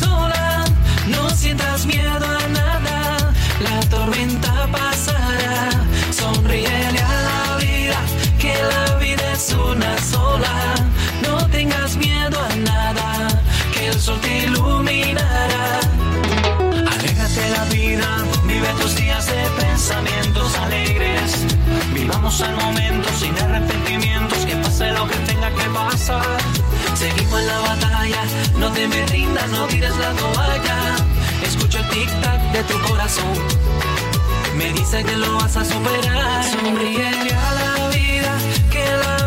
Sola. No sientas miedo a nada, la tormenta pasará. Sonríele a la vida, que la vida es una sola. No tengas miedo a nada, que el sol te iluminará. Alégrate la vida, vive tus días de pensamientos alegres. Vivamos al momento sin arrepentimientos, que pase lo que tenga que pasar. Seguimos en la batalla, no te me rindas, no tires la toalla. Escucho el tic-tac de tu corazón, me dice que lo vas a superar. Sonríe a la vida, que la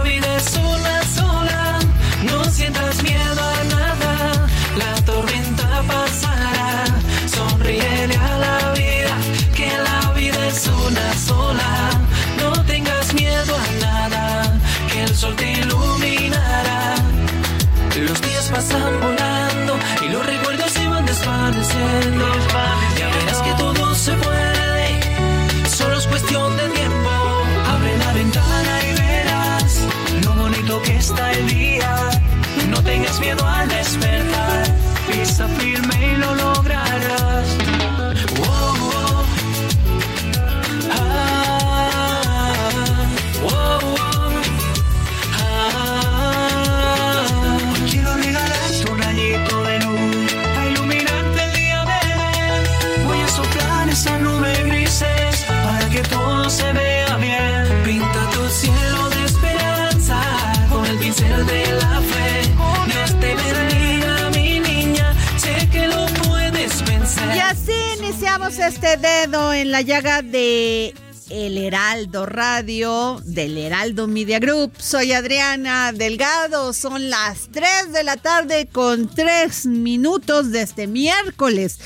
en la llaga de El Heraldo Radio, del Heraldo Media Group. Soy Adriana Delgado. Son las 3 de la tarde con 3 minutos de este miércoles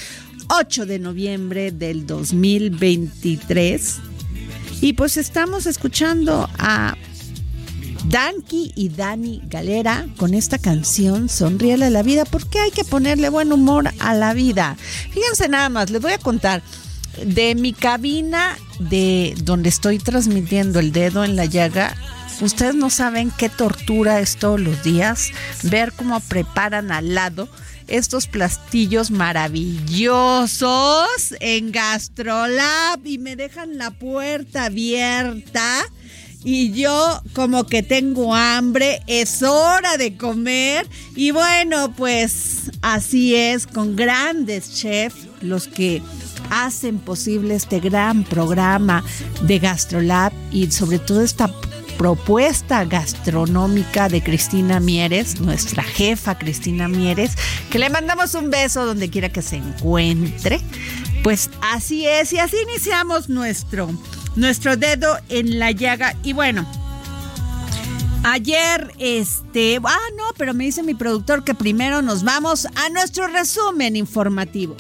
8 de noviembre del 2023. Y pues estamos escuchando a Danky y Dani Galera con esta canción Sonríele a la vida, porque hay que ponerle buen humor a la vida. Fíjense nada más, les voy a contar de mi cabina de donde estoy transmitiendo el dedo en la llaga. Ustedes no saben qué tortura es todos los días ver cómo preparan al lado estos plastillos maravillosos en Gastrolab y me dejan la puerta abierta y yo como que tengo hambre, es hora de comer y bueno, pues así es, con grandes chefs, los que hacen posible este gran programa de Gastrolab y sobre todo esta propuesta gastronómica de Cristina Mieres, nuestra jefa Cristina Mieres, que le mandamos un beso donde quiera que se encuentre. Pues así es, y así iniciamos nuestro, nuestro dedo en la llaga. Y bueno, ayer, este, ah, no, pero me dice mi productor que primero nos vamos a nuestro resumen informativo.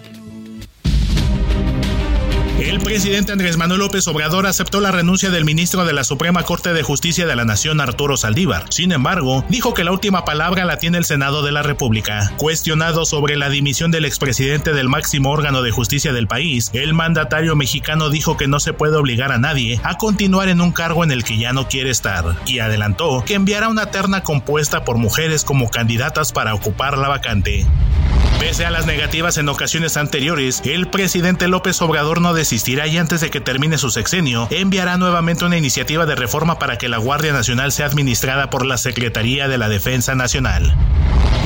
El presidente Andrés Manuel López Obrador aceptó la renuncia del ministro de la Suprema Corte de Justicia de la Nación, Arturo Saldívar. Sin embargo, dijo que la última palabra la tiene el Senado de la República. Cuestionado sobre la dimisión del expresidente del máximo órgano de justicia del país, el mandatario mexicano dijo que no se puede obligar a nadie a continuar en un cargo en el que ya no quiere estar, y adelantó que enviará una terna compuesta por mujeres como candidatas para ocupar la vacante. Pese a las negativas en ocasiones anteriores, el presidente López Obrador no desistirá y antes de que termine su sexenio, enviará nuevamente una iniciativa de reforma para que la Guardia Nacional sea administrada por la Secretaría de la Defensa Nacional.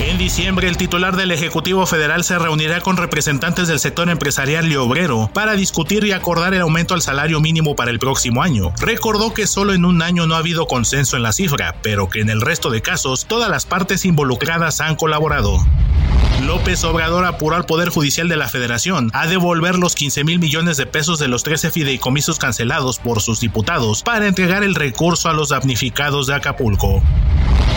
En diciembre, el titular del Ejecutivo Federal se reunirá con representantes del sector empresarial y obrero para discutir y acordar el aumento al salario mínimo para el próximo año. Recordó que solo en un año no ha habido consenso en la cifra, pero que en el resto de casos todas las partes involucradas han colaborado. López Obrador apuró al Poder Judicial de la Federación a devolver los 15 mil millones de pesos de los 13 fideicomisos cancelados por sus diputados para entregar el recurso a los damnificados de Acapulco.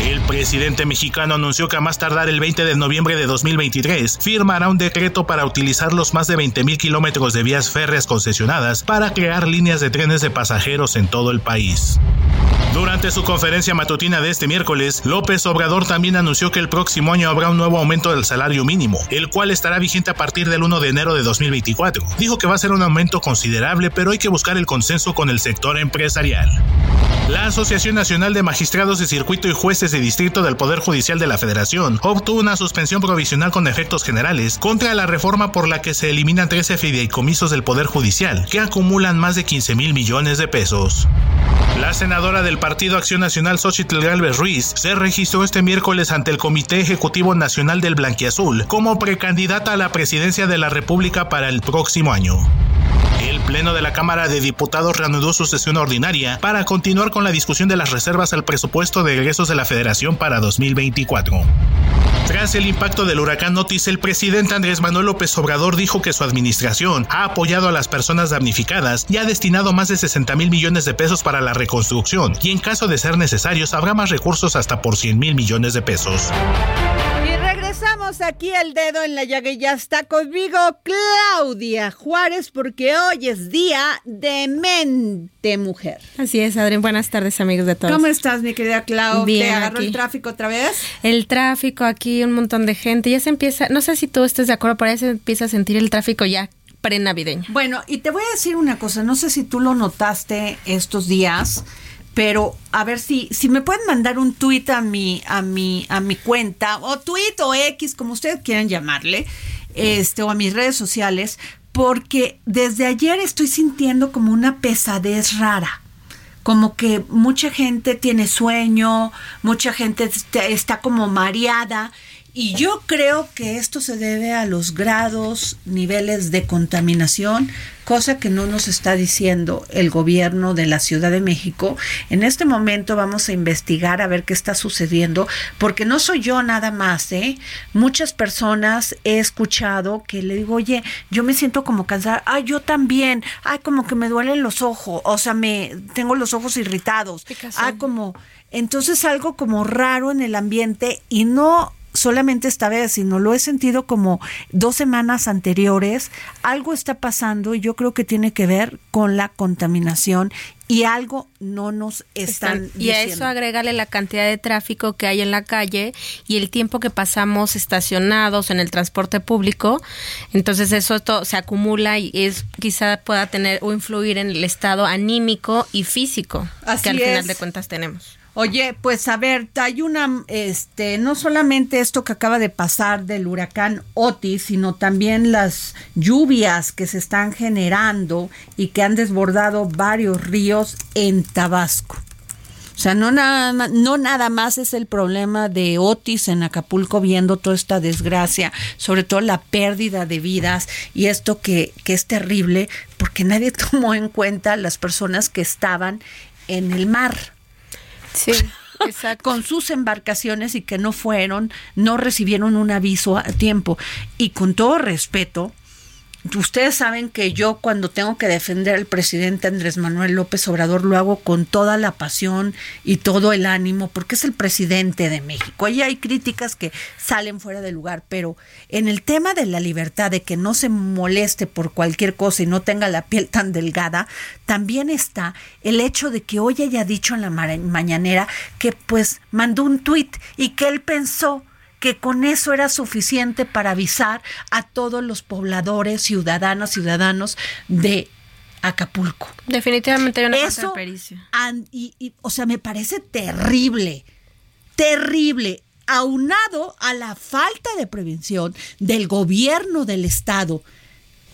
El presidente mexicano anunció que a más tardar el 20 de noviembre de 2023 firmará un decreto para utilizar los más de 20 mil kilómetros de vías férreas concesionadas para crear líneas de trenes de pasajeros en todo el país. Durante su conferencia matutina de este miércoles, López Obrador también anunció que el próximo año habrá un nuevo aumento del salario mínimo, el cual estará vigente a partir del 1 de enero de 2024. Dijo que va a ser un aumento considerable, pero hay que buscar el consenso con el sector empresarial. La Asociación Nacional de Magistrados de Circuito y Jueces de Distrito del Poder Judicial de la Federación obtuvo una suspensión provisional con efectos generales contra la reforma por la que se eliminan 13 fideicomisos del Poder Judicial, que acumulan más de 15 mil millones de pesos. La senadora del Partido Acción Nacional Xochitl Galvez Ruiz se registró este miércoles ante el Comité Ejecutivo Nacional del Blanquiazul como precandidata a la presidencia de la República para el próximo año. El Pleno de la Cámara de Diputados reanudó su sesión ordinaria para continuar con la discusión de las reservas al presupuesto de egresos de la Federación para 2024. Tras el impacto del huracán Otis, el presidente Andrés Manuel López Obrador dijo que su administración ha apoyado a las personas damnificadas y ha destinado más de 60 mil millones de pesos para la reconstrucción, y en caso de ser necesarios habrá más recursos hasta por 100 mil millones de pesos. Aquí el dedo en la llaga y ya está conmigo Claudia Juárez porque hoy es día de mente mujer. Así es, Adrián. Buenas tardes, amigos de todos. ¿Cómo estás, mi querida Clau? Bien, ¿Te agarró aquí. el tráfico otra vez? El tráfico aquí, un montón de gente. Ya se empieza, no sé si tú estés de acuerdo, pero ya se empieza a sentir el tráfico ya prenavideño. Bueno, y te voy a decir una cosa, no sé si tú lo notaste estos días, pero a ver si si me pueden mandar un tuit a mi a mi a mi cuenta o tuit o X como ustedes quieran llamarle, este o a mis redes sociales, porque desde ayer estoy sintiendo como una pesadez rara. Como que mucha gente tiene sueño, mucha gente está, está como mareada y yo creo que esto se debe a los grados, niveles de contaminación, cosa que no nos está diciendo el gobierno de la Ciudad de México. En este momento vamos a investigar a ver qué está sucediendo, porque no soy yo nada más, ¿eh? Muchas personas he escuchado que le digo, oye, yo me siento como cansada, ay, yo también, ay, como que me duelen los ojos, o sea, me tengo los ojos irritados, ah, como, entonces algo como raro en el ambiente y no solamente esta vez, sino lo he sentido como dos semanas anteriores. Algo está pasando y yo creo que tiene que ver con la contaminación y algo no nos están, y a eso agrégale la cantidad de tráfico que hay en la calle y el tiempo que pasamos estacionados en el transporte público. Entonces eso to- se acumula y es quizá pueda tener o influir en el estado anímico y físico Así que al final de cuentas tenemos. Oye, pues a ver, hay una, este, no solamente esto que acaba de pasar del huracán Otis, sino también las lluvias que se están generando y que han desbordado varios ríos en Tabasco. O sea, no nada, ma- no nada más es el problema de Otis en Acapulco viendo toda esta desgracia, sobre todo la pérdida de vidas y esto que, que es terrible porque nadie tomó en cuenta las personas que estaban en el mar Sí, exacto. con sus embarcaciones y que no fueron, no recibieron un aviso a tiempo. Y con todo respeto, ustedes saben que yo cuando tengo que defender al presidente Andrés Manuel López Obrador lo hago con toda la pasión y todo el ánimo porque es el presidente de México. Ahí hay críticas que salen fuera de lugar, pero en el tema de la libertad, de que no se moleste por cualquier cosa y no tenga la piel tan delgada, también está el hecho de que hoy haya dicho en la mañanera que pues mandó un tuit y que él pensó que con eso era suficiente para avisar a todos los pobladores, ciudadanas, ciudadanos de Acapulco. Definitivamente hay una eso, y, o sea, me parece terrible, terrible, aunado a la falta de prevención del gobierno del estado.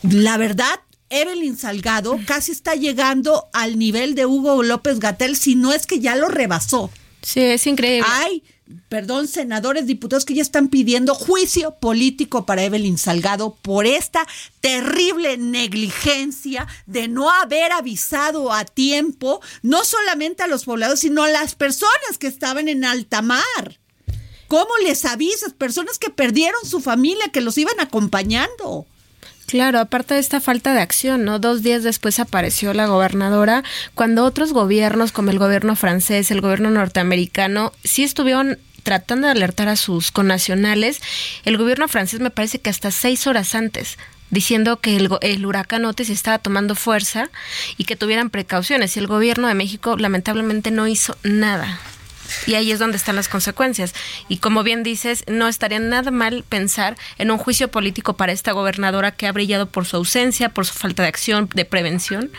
La verdad, Evelyn Salgado casi está llegando al nivel de Hugo López Gatel, si no es que ya lo rebasó. Sí, es increíble. Ay, perdón, senadores, diputados que ya están pidiendo juicio político para Evelyn Salgado por esta terrible negligencia de no haber avisado a tiempo, no solamente a los poblados, sino a las personas que estaban en alta mar. ¿Cómo les avisas? Personas que perdieron su familia, que los iban acompañando. Claro, aparte de esta falta de acción, ¿no? Dos días después apareció la gobernadora, cuando otros gobiernos, como el gobierno francés, el gobierno norteamericano, sí estuvieron tratando de alertar a sus connacionales. El gobierno francés me parece que hasta seis horas antes diciendo que el, el, huracán Otis estaba tomando fuerza y que tuvieran precauciones. Y el gobierno de México lamentablemente no hizo nada. Y ahí es donde están las consecuencias. Y como bien dices, no estaría nada mal pensar en un juicio político para esta gobernadora que ha brillado por su ausencia, por su falta de acción, de prevención.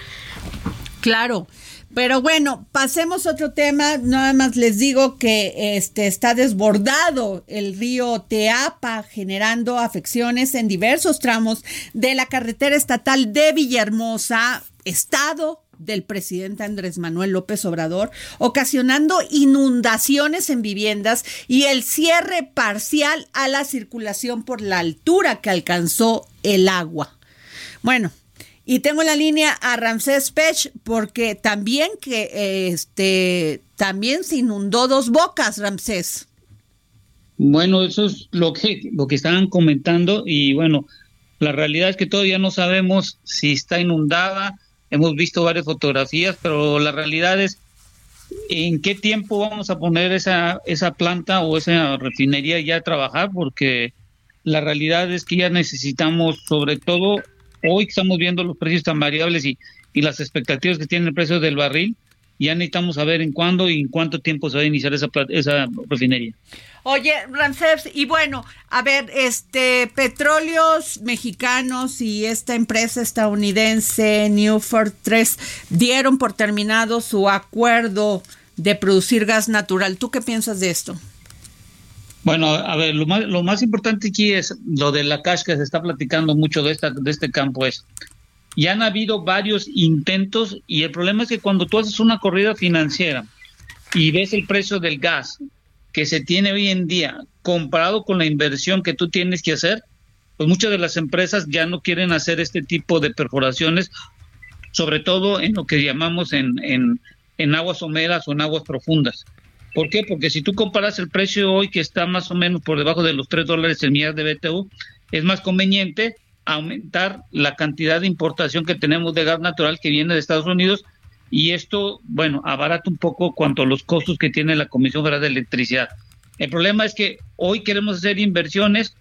Claro. Pero bueno, pasemos a otro tema. Nada más les digo que este está desbordado el río Teapa, generando afecciones en diversos tramos de la carretera estatal de Villahermosa, estado del presidente Andrés Manuel López Obrador, ocasionando inundaciones en viviendas y el cierre parcial a la circulación por la altura que alcanzó el agua. Bueno, y tengo la línea a Ramsés Pech porque también que este también se inundó dos bocas, Ramsés. Bueno, eso es lo que lo que estaban comentando y bueno, la realidad es que todavía no sabemos si está inundada, hemos visto varias fotografías, pero la realidad es en qué tiempo vamos a poner esa, esa planta o esa refinería ya a trabajar, porque la realidad es que ya necesitamos, sobre todo hoy que estamos viendo los precios tan variables y, y las expectativas que tiene el precio del barril, ya necesitamos saber en cuándo y en cuánto tiempo se va a iniciar esa, esa refinería. Oye, Ramsés, y bueno, a ver, este, petróleos mexicanos y esta empresa estadounidense, Newford 3, dieron por terminado su acuerdo de producir gas natural. ¿Tú qué piensas de esto? Bueno, a ver, lo más, lo más importante aquí es lo de la cash que se está platicando mucho de, esta, de este campo es, ya han habido varios intentos y el problema es que cuando tú haces una corrida financiera y ves el precio del gas que se tiene hoy en día comparado con la inversión que tú tienes que hacer, pues muchas de las empresas ya no quieren hacer este tipo de perforaciones, sobre todo en lo que llamamos en, en, en aguas someras o en aguas profundas. ¿Por qué? Porque si tú comparas el precio hoy que está más o menos por debajo de los 3 dólares el millar de BTU, es más conveniente aumentar la cantidad de importación que tenemos de gas natural que viene de Estados Unidos y esto, bueno, abarata un poco cuanto a los costos que tiene la Comisión Federal de Electricidad. El problema es que hoy queremos hacer inversiones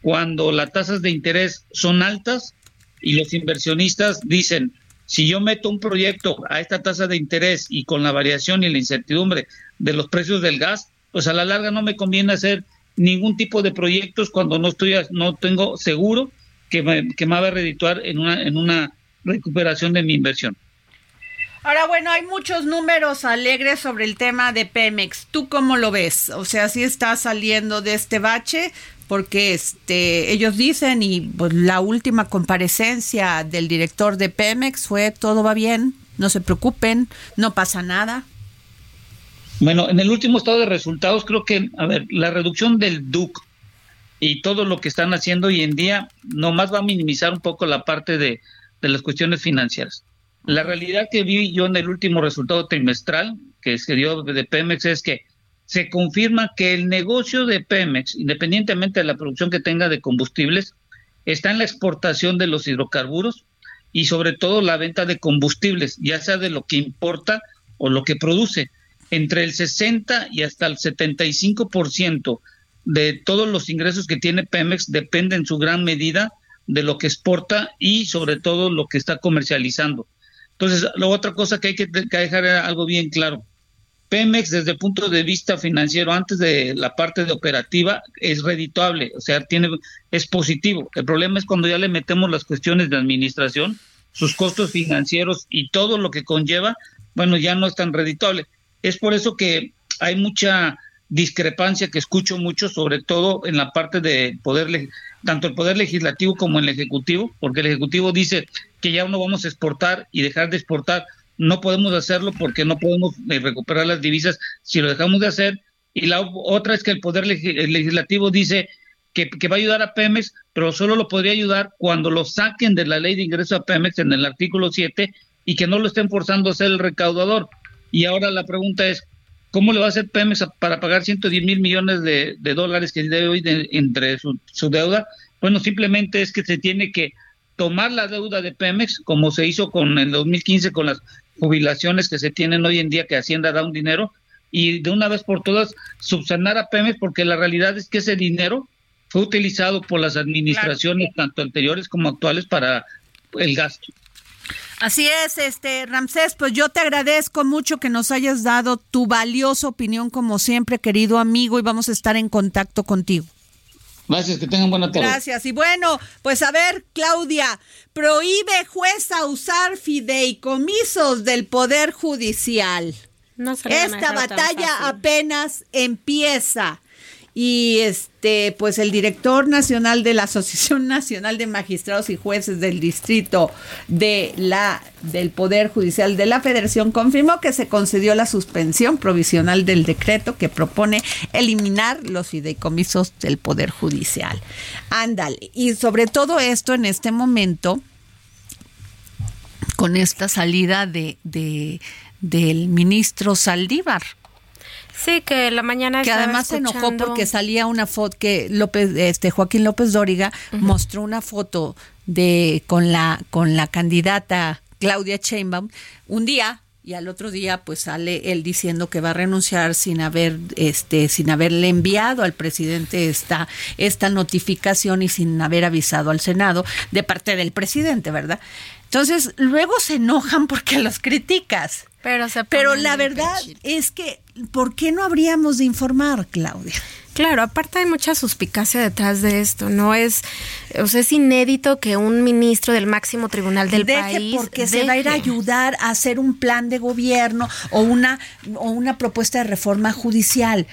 cuando las tasas de interés son altas y los inversionistas dicen, si yo meto un proyecto a esta tasa de interés y con la variación y la incertidumbre de los precios del gas, pues a la larga no me conviene hacer ningún tipo de proyectos cuando no estoy no tengo seguro que me, que me va a redituar en una en una recuperación de mi inversión. Ahora, bueno, hay muchos números alegres sobre el tema de Pemex. ¿Tú cómo lo ves? O sea, si está saliendo de este bache, porque este, ellos dicen, y pues, la última comparecencia del director de Pemex fue, todo va bien, no se preocupen, no pasa nada. Bueno, en el último estado de resultados, creo que, a ver, la reducción del DUC y todo lo que están haciendo hoy en día, nomás va a minimizar un poco la parte de, de las cuestiones financieras la realidad que vi yo en el último resultado trimestral que se dio de Pemex es que se confirma que el negocio de Pemex, independientemente de la producción que tenga de combustibles, está en la exportación de los hidrocarburos y sobre todo la venta de combustibles, ya sea de lo que importa o lo que produce. Entre el 60 y hasta el 75% de todos los ingresos que tiene Pemex dependen en su gran medida de lo que exporta y sobre todo lo que está comercializando. Entonces, la otra cosa que hay que, dejar algo bien claro. Pemex desde el punto de vista financiero, antes de la parte de operativa, es redituable, o sea, tiene, es positivo. El problema es cuando ya le metemos las cuestiones de administración, sus costos financieros y todo lo que conlleva, bueno, ya no es tan redituable. Es por eso que hay mucha discrepancia que escucho mucho, sobre todo en la parte de poder, tanto el poder legislativo como el ejecutivo, porque el ejecutivo dice que ya no vamos a exportar y dejar de exportar, no podemos hacerlo porque no podemos eh, recuperar las divisas si lo dejamos de hacer. Y la otra es que el poder legislativo dice que, que, va a ayudar a Pemex, pero solo lo podría ayudar cuando lo saquen de la ley de ingreso a Pemex en el artículo 7 y que no lo estén forzando a ser el recaudador. Y ahora la pregunta es, ¿Cómo le va a hacer Pemex para pagar 110 mil millones de, dólares que debe hoy entre su, deuda? Bueno, simplemente es que se tiene que tomar la deuda de Pemex, como se hizo con el 2015 con las jubilaciones que se tienen hoy en día, que Hacienda da un dinero, y de una vez por todas subsanar a Pemex, porque la realidad es que ese dinero fue utilizado por las administraciones, tanto anteriores como actuales, para el gasto. Así es, este Ramsés, pues yo te agradezco mucho que nos hayas dado tu valiosa opinión como siempre, querido amigo, y vamos a estar en contacto contigo. Gracias, que tengan buena tarde. Gracias. Y bueno, pues a ver, Claudia, prohíbe jueza usar fideicomisos del Poder Judicial. Esta batalla apenas empieza y este pues el director nacional de la Asociación Nacional de Magistrados y Jueces del Distrito de la del Poder Judicial de la Federación confirmó que se concedió la suspensión provisional del decreto que propone eliminar los fideicomisos del Poder Judicial. Ándale, y sobre todo esto en este momento con esta salida de, de del ministro Saldívar Sí, que la mañana que además se enojó porque salía una foto que López, este Joaquín López Dóriga mostró una foto de con la con la candidata Claudia Sheinbaum un día y al otro día pues sale él diciendo que va a renunciar sin haber este sin haberle enviado al presidente esta esta notificación y sin haber avisado al Senado de parte del presidente, ¿verdad? Entonces, luego se enojan porque los criticas. Pero, Pero la verdad es que, ¿por qué no habríamos de informar, Claudia? Claro, aparte hay mucha suspicacia detrás de esto, no es, o sea, es inédito que un ministro del máximo tribunal del deje país porque se va a ir a ayudar a hacer un plan de gobierno o una o una propuesta de reforma judicial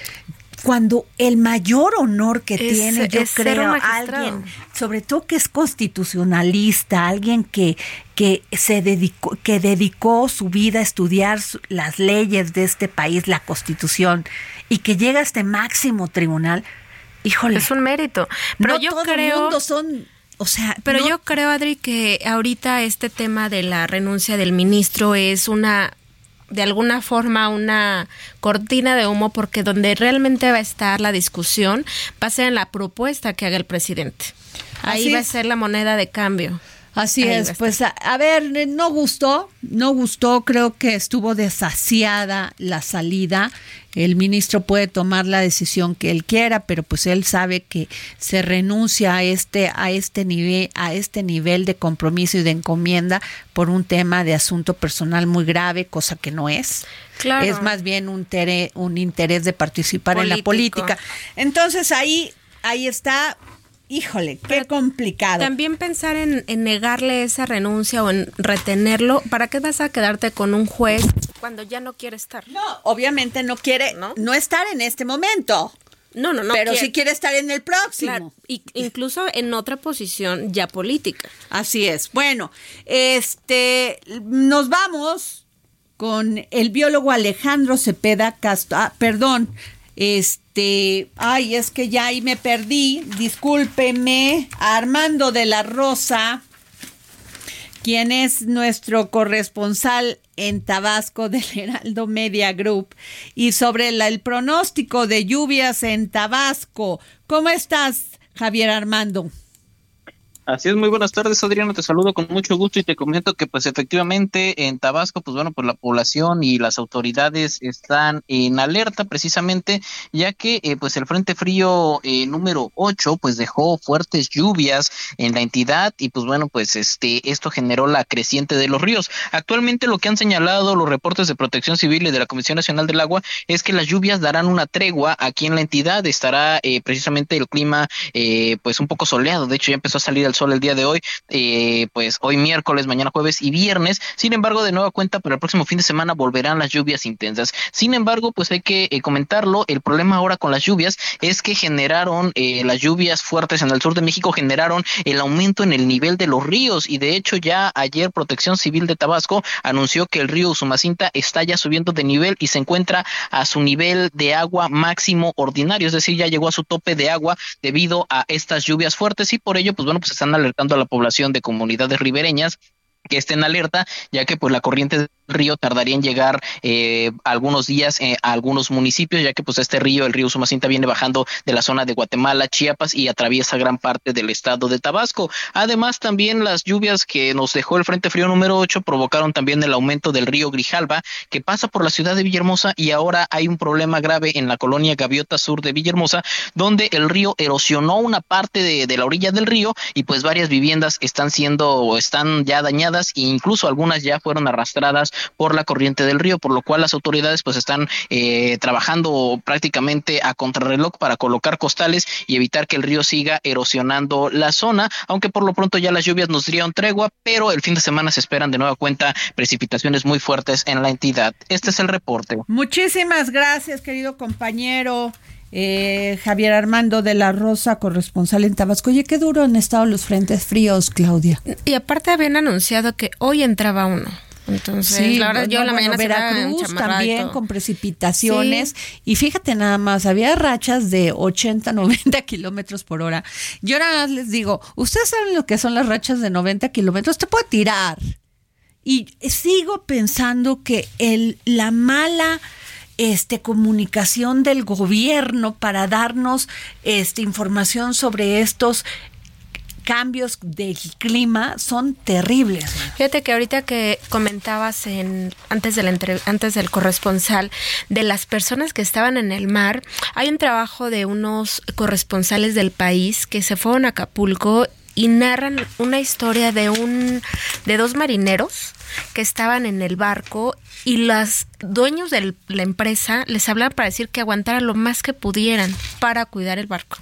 cuando el mayor honor que tiene, yo creo, alguien, sobre todo que es constitucionalista, alguien que, que se dedicó, que dedicó su vida a estudiar las leyes de este país, la constitución, y que llega a este máximo tribunal, híjole. Es un mérito. Pero yo todo creo. El mundo son o sea, pero yo creo, Adri, que ahorita este tema de la renuncia del ministro es una de alguna forma una cortina de humo porque donde realmente va a estar la discusión va a ser en la propuesta que haga el presidente. Ahí va a ser la moneda de cambio. Así es, pues a, ver, no gustó, no gustó, creo que estuvo desasiada la salida. El ministro puede tomar la decisión que él quiera, pero pues él sabe que se renuncia a este a este nivel a este nivel de compromiso y de encomienda por un tema de asunto personal muy grave, cosa que no es. Claro. Es más bien un, un interés de participar en la política. Entonces ahí ahí está Híjole, qué complicado. También pensar en, negarle esa renuncia o en retenerlo, ¿para qué vas a quedarte con un juez cuando ya no quiere estar? No, obviamente no quiere no, estar en este momento. No, no, no. Pero sí quiere estar en el próximo. incluso en otra posición ya política. Así es. Bueno, este, nos vamos con el biólogo Alejandro Cepeda Castro. Ah, perdón, este, ay, es que ya ahí me perdí, discúlpeme, Armando de la Rosa, quien es nuestro corresponsal en Tabasco del Heraldo Media Group, y sobre el pronóstico de lluvias en Tabasco. ¿Cómo estás, Javier Armando? Así es, muy buenas tardes, Adriano. Te saludo con mucho gusto y te comento que, pues, efectivamente, en Tabasco, pues, bueno, pues la población y las autoridades están en alerta precisamente, ya que, eh, pues, el Frente Frío eh, número 8, pues, dejó fuertes lluvias en la entidad y, pues, bueno, pues, este, esto generó la creciente de los ríos. Actualmente, lo que han señalado los reportes de Protección Civil y de la Comisión Nacional del Agua es que las lluvias darán una tregua aquí en la entidad. Estará eh, precisamente el clima, pues, un poco soleado. De hecho, ya empezó a salir el sol el día de hoy, eh, pues hoy miércoles, mañana jueves y viernes. Sin embargo, de nueva cuenta, para el próximo fin de semana volverán las lluvias intensas. Sin embargo, pues hay que eh, comentarlo, el problema ahora con las lluvias es que generaron eh, las lluvias fuertes en el sur de México, generaron el aumento en el nivel de los ríos y de hecho ya ayer Protección Civil de Tabasco anunció que el río Usumacinta está ya subiendo de nivel y se encuentra a su nivel de agua máximo ordinario, es decir, ya llegó a su tope de agua debido a estas lluvias fuertes y por ello, pues bueno, pues están alertando a la población de comunidades ribereñas que estén alerta, ya que pues la corriente del río tardaría en llegar eh, algunos días eh, a algunos municipios, ya que pues este río, el río Sumacinta, viene bajando de la zona de Guatemala, Chiapas y atraviesa gran parte del estado de Tabasco. Además, también las lluvias que nos dejó el Frente Frío número 8 provocaron también el aumento del río Grijalba, que pasa por la ciudad de Villahermosa y ahora hay un problema grave en la colonia Gaviota Sur de Villahermosa, donde el río erosionó una parte de, de la orilla del río y pues varias viviendas están siendo están ya dañadas e incluso algunas ya fueron arrastradas por la corriente del río, por lo cual las autoridades pues están eh, trabajando prácticamente a contrarreloj para colocar costales y evitar que el río siga erosionando la zona, aunque por lo pronto ya las lluvias nos dieron tregua, pero el fin de semana se esperan de nueva cuenta precipitaciones muy fuertes en la entidad. Este es el reporte. Muchísimas gracias, querido compañero. Eh, Javier Armando de la Rosa, corresponsal en Tabasco. Oye, qué duro han estado los frentes fríos, Claudia. Y aparte habían anunciado que hoy entraba uno. Entonces, Sí, la verdad, no, yo la bueno, mañana Veracruz también con precipitaciones. Y fíjate nada más, había rachas de 80, 90 kilómetros por hora. Yo nada más les digo, ¿ustedes saben lo que son las rachas de 90 kilómetros? Te puede tirar. Y sigo pensando que el, la mala este, comunicación del gobierno para darnos este, información sobre estos cambios del clima son terribles. Fíjate que ahorita que comentabas en antes del entre- antes del corresponsal de las personas que estaban en el mar, hay un trabajo de unos corresponsales del país que se fueron a Acapulco y narran una historia de un de dos marineros que estaban en el barco y los dueños de la empresa les hablaban para decir que aguantaran lo más que pudieran para cuidar el barco.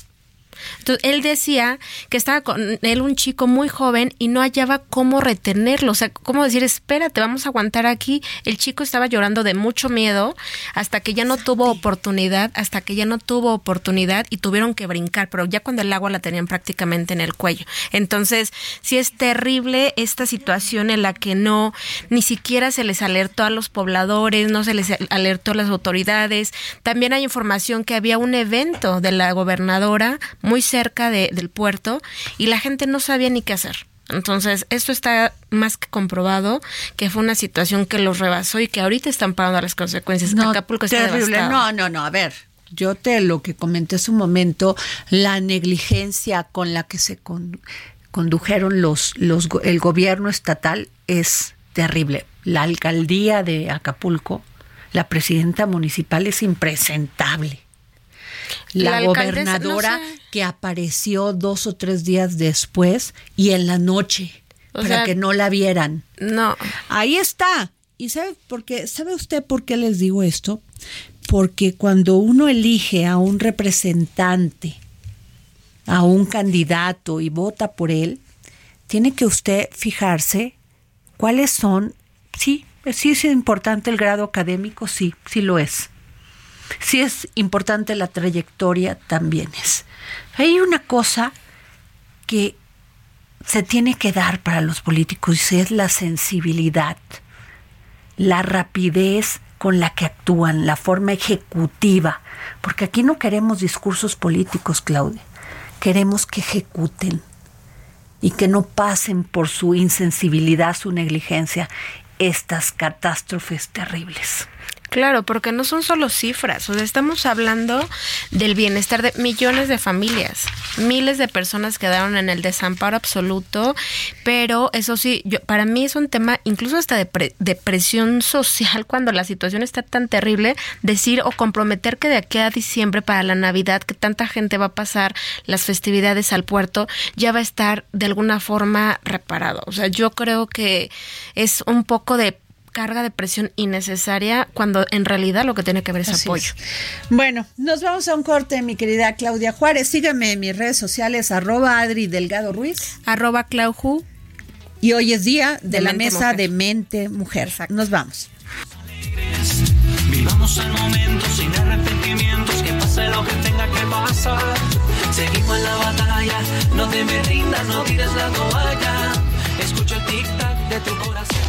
Entonces, él decía que estaba con él un chico muy joven y no hallaba cómo retenerlo, o sea, cómo decir, espérate, vamos a aguantar aquí. El chico estaba llorando de mucho miedo hasta que ya no tuvo oportunidad, hasta que ya no tuvo oportunidad y tuvieron que brincar, pero ya cuando el agua la tenían prácticamente en el cuello. Entonces, sí es terrible esta situación en la que no, ni siquiera se les alertó a los pobladores, no se les alertó a las autoridades. También hay información que había un evento de la gobernadora muy cerca de- del puerto y la gente no sabía ni qué hacer. Entonces, esto está más que comprobado que fue una situación que los rebasó y que ahorita están pagando las consecuencias. Acapulco está terrible. devastado. No, no, no. A ver, yo te lo que comenté hace un momento, la negligencia con la que se con- condujeron los, los, el gobierno estatal es terrible. La alcaldía de Acapulco, la presidenta municipal es impresentable. La, La alcaldesa, no gobernadora sé. que apareció dos o tres días después y en la noche O para sea, que no la vieran. No. Ahí está. ¿Y sabe por qué? ¿Sabe usted por qué les digo esto? Porque cuando uno elige a un representante, a un candidato y vota por él, tiene que usted fijarse cuáles son, sí, sí es importante el grado académico, sí, sí lo es. Sí es importante la trayectoria, también es. Hay una cosa que se tiene que dar para los políticos y es la sensibilidad, la rapidez con la que actúan, la forma ejecutiva, porque aquí no queremos discursos políticos, Claudia, queremos que ejecuten y que no pasen por su insensibilidad, su negligencia, estas catástrofes terribles. Claro, porque no son solo cifras, o sea, estamos hablando del bienestar de millones de familias, miles de personas quedaron en el desamparo absoluto, pero eso sí, yo, para mí es un tema incluso hasta de, presión social cuando la situación está tan terrible, decir o comprometer que de aquí a diciembre para la Navidad, que tanta gente va a pasar las festividades al puerto, ya va a estar de alguna forma reparado. O sea, yo creo que es un poco de carga de presión innecesaria cuando en realidad lo que tiene que ver es apoyo. Bueno, nos vamos a un corte, mi querida Claudia Juárez. Sígueme en mis redes sociales, arroba Adri Delgado Ruiz. Arroba Clauju. Y hoy es día de, la mesa de mente mujer. Nos vamos. Vivamos el momento sin arrepentimientos, que pase lo que tenga que pasar. Seguimos en la batalla, no te me rindas, no tires la toalla. Escucho el tic-tac de tu corazón.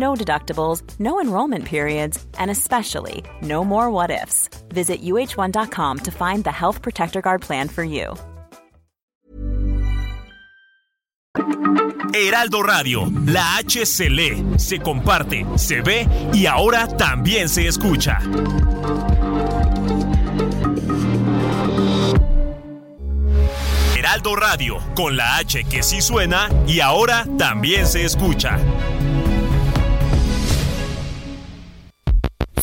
No deductibles, no enrollment periods, and especially no more what ifs. Visit uh1.com to find the Health Protector Guard plan for you. Heraldo Radio, la H se lee, se comparte, se ve y ahora también se escucha. Heraldo Radio, con la H que sí suena y ahora también se escucha.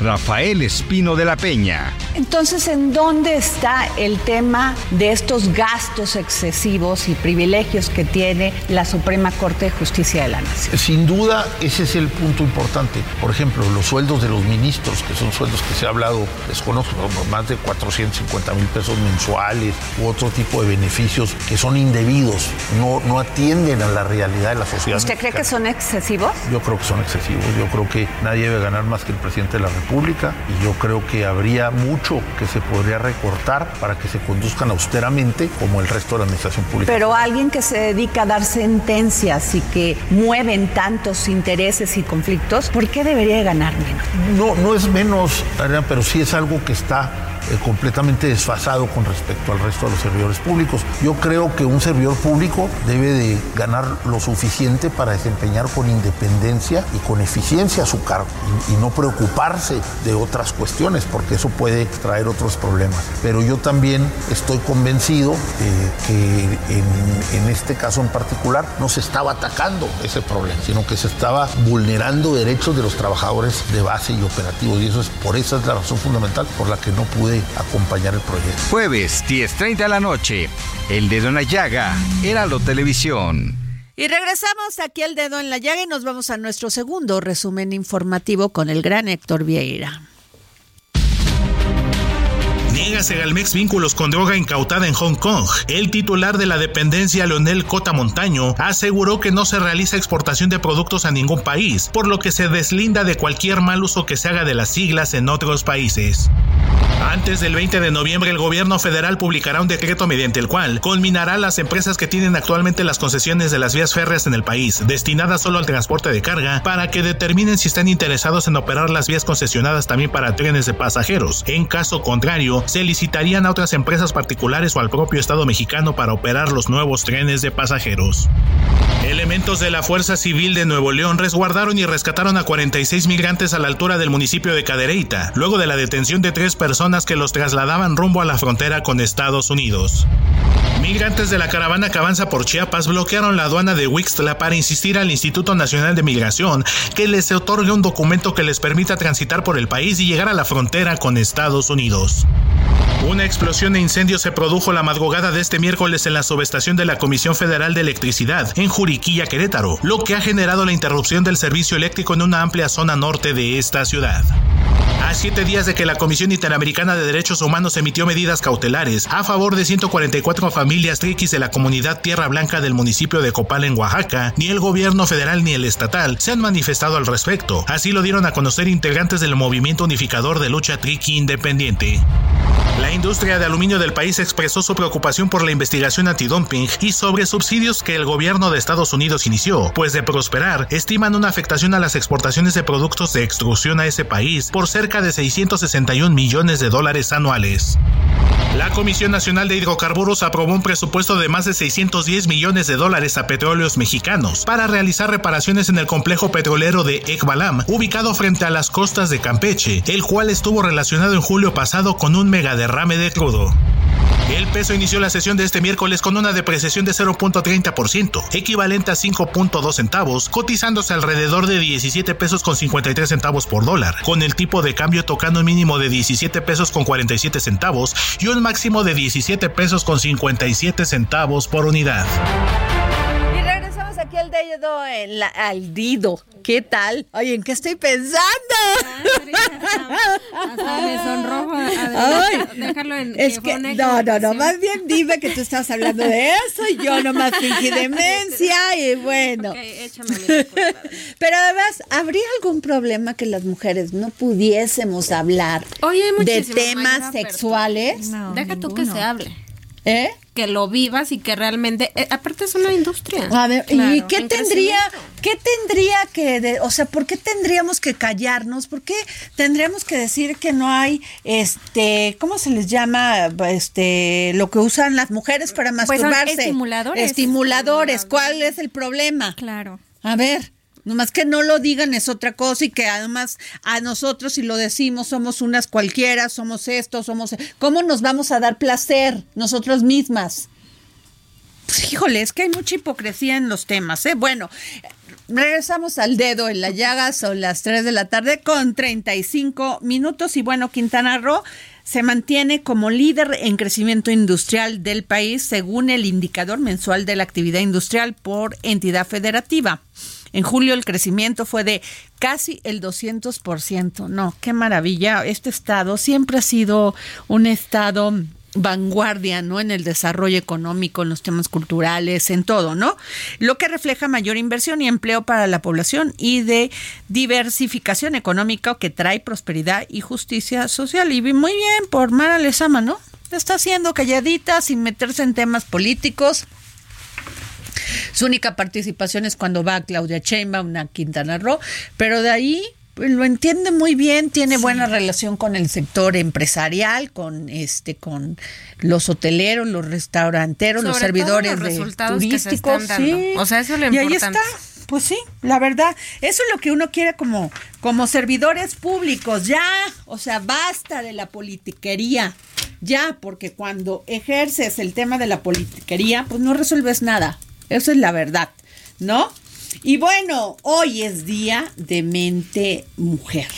Rafael Espino de la Peña. Entonces, ¿en dónde está el tema de estos gastos excesivos y privilegios que tiene la Suprema Corte de Justicia de la Nación? Sin duda, ese es el punto importante. Por ejemplo, los sueldos de los ministros, que son sueldos que se ha hablado, desconozco, más de 450 mil pesos mensuales u otro tipo de beneficios que son indebidos, no, no atienden a la realidad de la sociedad. ¿Usted cree que son excesivos? Yo creo que son excesivos. Yo creo que nadie debe ganar más que el presidente de la República y yo creo que habría mucho que se podría recortar para que se conduzcan austeramente como el resto de la administración pública. Pero alguien que se dedica a dar sentencias y que mueven tantos intereses y conflictos, ¿por qué debería ganar menos? No, no es menos, pero sí es algo que está completamente desfasado con respecto al resto de los servidores públicos. Yo creo que un servidor público debe de ganar lo suficiente para desempeñar con independencia y con eficiencia su cargo y, no preocuparse de otras cuestiones porque eso puede traer otros problemas. Pero yo también estoy convencido eh, que en, en este caso en particular no se estaba atacando ese problema, sino que se estaba vulnerando derechos de los trabajadores de base y operativos y eso es por esa es la razón fundamental por la que no pude acompañar el proyecto. Jueves, 10.30 de la noche, El Dedo en la Llaga, Heraldo Televisión. Y regresamos aquí al Dedo en la Llaga y nos vamos a nuestro segundo resumen informativo con el gran Héctor Vieira. Niega Segalmex vínculos con droga incautada en Hong Kong. El titular de la dependencia, Leonel Cota Montaño, aseguró que no se realiza exportación de productos a ningún país, por lo que se deslinda de cualquier mal uso que se haga de las siglas en otros países. Antes del 20 de noviembre, el gobierno federal publicará un decreto mediante el cual culminará las empresas que tienen actualmente las concesiones de las vías férreas en el país, destinadas solo al transporte de carga, para que determinen si están interesados en operar las vías concesionadas también para trenes de pasajeros. En caso contrario, se licitarían a otras empresas particulares o al propio Estado mexicano para operar los nuevos trenes de pasajeros. Elementos de la Fuerza Civil de Nuevo León resguardaron y rescataron a 46 migrantes a la altura del municipio de Cadereyta, luego de la detención de tres personas que los trasladaban rumbo a la frontera con Estados Unidos. Migrantes de la caravana que avanza por Chiapas bloquearon la aduana de Huixtla para insistir al Instituto Nacional de Migración que les otorgue un documento que les permita transitar por el país y llegar a la frontera con Estados Unidos. Una explosión de incendio se produjo la madrugada de este miércoles en la subestación de la Comisión Federal de Electricidad en Juriquilla, Querétaro, lo que ha generado la interrupción del servicio eléctrico en una amplia zona norte de esta ciudad. A siete días de que la Comisión Interamericana de Derechos Humanos emitió medidas cautelares a favor de 144 familias triquis de la comunidad Tierra Blanca del municipio de Copal en Oaxaca, ni el gobierno federal ni el estatal se han manifestado al respecto. Así lo dieron a conocer integrantes del movimiento unificador de lucha triqui independiente. La industria de aluminio del país expresó su preocupación por la investigación antidumping y sobre subsidios que el gobierno de Estados Unidos inició, pues de prosperar, estiman una afectación a las exportaciones de productos de extrusión a ese país por cerca de 661 millones de dólares anuales. La Comisión Nacional de Hidrocarburos aprobó un presupuesto de más de 610 millones de dólares a petróleos mexicanos para realizar reparaciones en el complejo petrolero de Ekbalam, ubicado frente a las costas de Campeche, el cual estuvo relacionado en julio pasado con un megaderrame de crudo. El peso inició la sesión de este miércoles con una depreciación de 0.30%, equivalente a 5.2 centavos, cotizándose alrededor de 17 pesos con 53 centavos por dólar, con el tipo de cambio tocando un mínimo de 17 pesos con 47 centavos y un máximo de 17 pesos con 57 centavos por unidad. Aquí al dedo, el, al dido. ¿Qué tal? Oye, ¿en qué estoy pensando? Hasta me sonrojo. Ay, Déjalo en es que, no, no, no, más bien dime que tú estás hablando de eso y yo nomás fingí demencia y bueno. Pero además, ¿habría algún problema que las mujeres no pudiésemos hablar Oye, hay de temas sexuales? Deja tú que se hable. ¿Eh? Que lo vivas y que realmente, eh, aparte es una industria. A ver, ¿y qué en tendría, qué tendría que, de- o sea, por qué tendríamos que callarnos? ¿Por qué tendríamos que decir que no hay, este, ¿cómo se les llama, este, lo que usan las mujeres para Pues son masturbarse? estimuladores. Estimuladores. ¿Cuál es el problema? Claro. A ver. Nomás que no lo digan es otra cosa y que además a nosotros si lo decimos somos unas cualquiera, somos esto, somos... ¿Cómo nos vamos a dar placer nosotros mismas? Pues, híjole, es que hay mucha hipocresía en los temas, ¿eh? Bueno, regresamos al dedo en la llaga, son las 3 de la tarde con 35 minutos y bueno, Quintana Roo se mantiene como líder en crecimiento industrial del país según el indicador mensual de la actividad industrial por entidad federativa. En julio el crecimiento fue de casi el 200%. No, qué maravilla. Este estado siempre ha sido un estado vanguardia, ¿no? En el desarrollo económico, en los temas culturales, en todo, ¿no? Lo que refleja mayor inversión y empleo para la población y de diversificación económica que trae prosperidad y justicia social. Y muy bien por Mara Lezama, ¿no? Está haciendo calladita, sin meterse en temas políticos. Su única participación es cuando va Claudia Sheinbaum a Quintana Roo, pero de ahí pues, lo entiende muy bien, tiene buena relación con el sector empresarial, con este, con los hoteleros, los restauranteros, los servidores los de se turísticos, sí. O sea, eso es lo y ahí está. Pues sí, la verdad, eso es lo que uno quiere como, como servidores públicos, ya, o sea, basta de la politiquería, ya, porque cuando ejerces el tema de la politiquería, pues no resuelves nada, eso es la verdad, ¿no? Y bueno, hoy es día de mente mujer.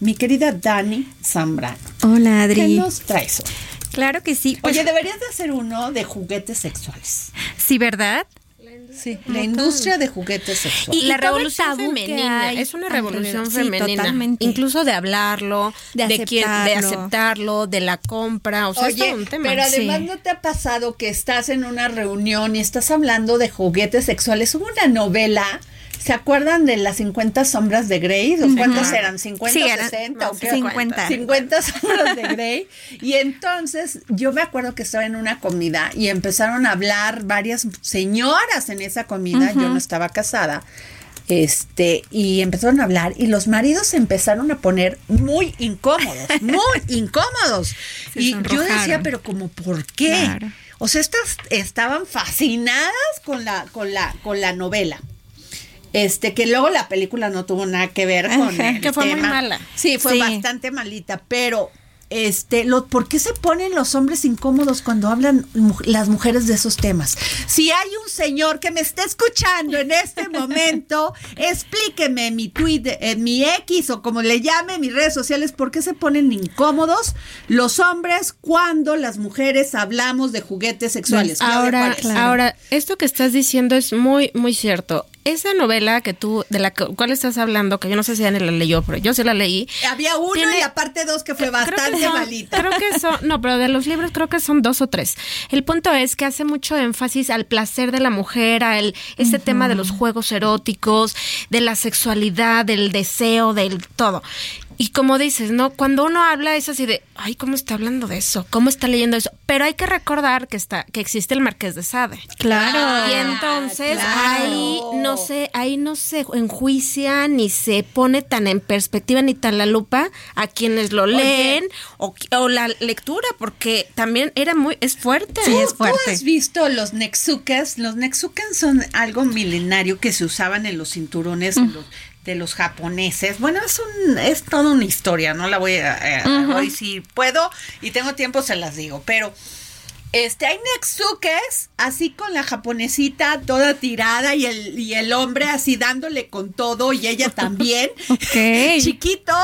Mi querida Dani Zambrano, Hola, Adri. ¿qué nos traes hoy? Claro que sí. pues- Oye, deberías de hacer uno de juguetes sexuales. sí, ¿verdad? Sí, la industria de juguetes sexuales. Y la revolución femenina, es una revolución Sí, femenina. totalmente. Incluso de hablarlo, De de, quién- de aceptarlo. aceptarlo, de la compra, o sea, es Oye, un tema. pero además Sí. no te ha pasado que estás en una reunión y estás hablando de juguetes sexuales. Hubo una novela ¿Se acuerdan de las 50 sombras de Grey? ¿O ¿Cuántas eran? ¿50 Sí, o eran- 60? no, ¿o qué? 50. 50 sombras de Grey. Y entonces yo me acuerdo que estaba en una comida y empezaron a hablar varias señoras en esa comida. Yo no estaba casada. Este, y empezaron a hablar y los maridos se empezaron a poner muy incómodos, muy incómodos. Se y yo decía, pero como, ¿por qué? Claro. O sea, estas estaban fascinadas con la, con la, con la novela. Este, que luego la película no tuvo nada que ver con Ajá, el que fue muy tema. mala. Sí, fue Sí. bastante malita, pero este, lo, ¿por qué se ponen los hombres incómodos cuando hablan mu- las mujeres de esos temas? Si hay un señor que me está escuchando en este momento, explíqueme en mi tweet, en mi X o como le llame, en mis redes sociales, ¿por qué se ponen incómodos los hombres cuando las mujeres hablamos de juguetes sexuales? Ahora, ahora, esto que estás diciendo es muy, muy cierto. Esa novela que tú, de la cu- cual estás hablando, que yo no sé si Dani la leyó, pero yo sí la leí. Había uno Tiene- y aparte dos que fue Creo que bastante son- malita. Creo que son, no, pero de los libros creo que son dos o tres. El punto es que hace mucho énfasis al placer de la mujer, a el, este tema de los juegos eróticos, de la sexualidad, del deseo, del todo. Y como dices, ¿no? Cuando uno habla es así de, ay, ¿cómo está hablando de eso? ¿Cómo está leyendo eso? Pero hay que recordar que está, que existe el Marqués de Sade. Claro. Y entonces claro. ahí no se, ahí no se enjuicia ni se pone tan en perspectiva ni tan la lupa a quienes lo leen o, o la lectura, porque también era muy, es fuerte. ¿Tú, es tú fuerte. has visto los nexucas? Los nexucas son algo milenario que se usaban en los cinturones de los- de los japoneses. Bueno, es un, es toda una historia, no la voy a, Ujú. hoy si puedo y tengo tiempo se las digo, pero este hay nexuques así con la japonesita toda tirada y el y el hombre así dándole con todo y ella también. Chiquitos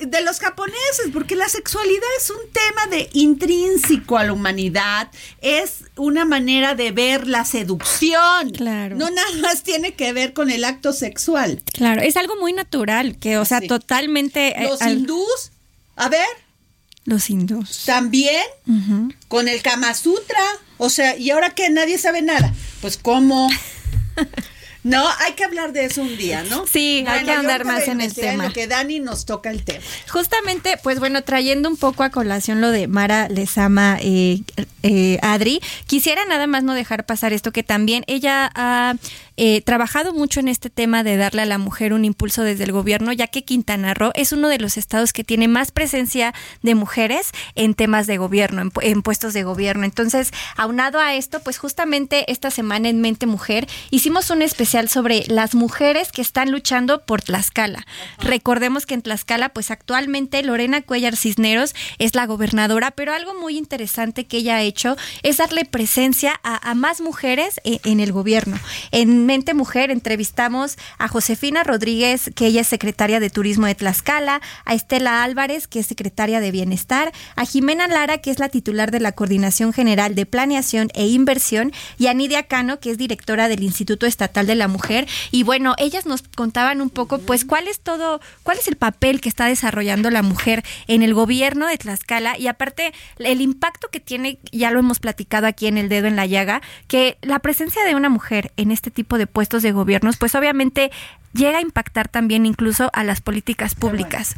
de los japoneses, porque la sexualidad es un tema de intrínseco a la humanidad, es una manera de ver la seducción. Claro. No nada más tiene que ver con el acto sexual. Claro, es algo muy natural, que, o sea, Sí. totalmente... eh, Los al- hindús, a ver, Los hindús. también con el Kama Sutra, o sea, y ahora que nadie sabe nada, pues cómo. No, hay que hablar de eso un día, ¿no? Sí, hay que voy más en el tema. lo que Dani nos toca el tema. Justamente, pues bueno, trayendo un poco a colación lo de Mara Lezama eh, eh, Adri, quisiera nada más no dejar pasar esto, que también ella ha eh, trabajado mucho en este tema de darle a la mujer un impulso desde el gobierno, ya que Quintana Roo es uno de los estados que tiene más presencia de mujeres en temas de gobierno, en, pu- en puestos de gobierno. Entonces, aunado a esto, pues justamente esta semana en Mente Mujer hicimos un especial sobre las mujeres que están luchando por Tlaxcala. Recordemos que en Tlaxcala, pues actualmente Lorena Cuellar Cisneros es la gobernadora, pero algo muy interesante que ella ha hecho es darle presencia a, a más mujeres e- en, el gobierno. En Mente Mujer entrevistamos a Josefina Rodríguez, que ella es secretaria de Turismo de Tlaxcala, a Estela Álvarez, que es secretaria de Bienestar, a Jimena Lara, que es la titular de la Coordinación General de Planeación e Inversión, y a Nidia Cano, que es directora del Instituto Estatal de la Mujer. Y bueno, ellas nos contaban un poco, pues, cuál es todo, cuál es el papel que está desarrollando la mujer en el gobierno de Tlaxcala y aparte el impacto que tiene, ya lo hemos platicado aquí en el dedo en la llaga, que la presencia de una mujer en este tipo de puestos de gobiernos, pues obviamente llega a impactar también incluso a las políticas públicas.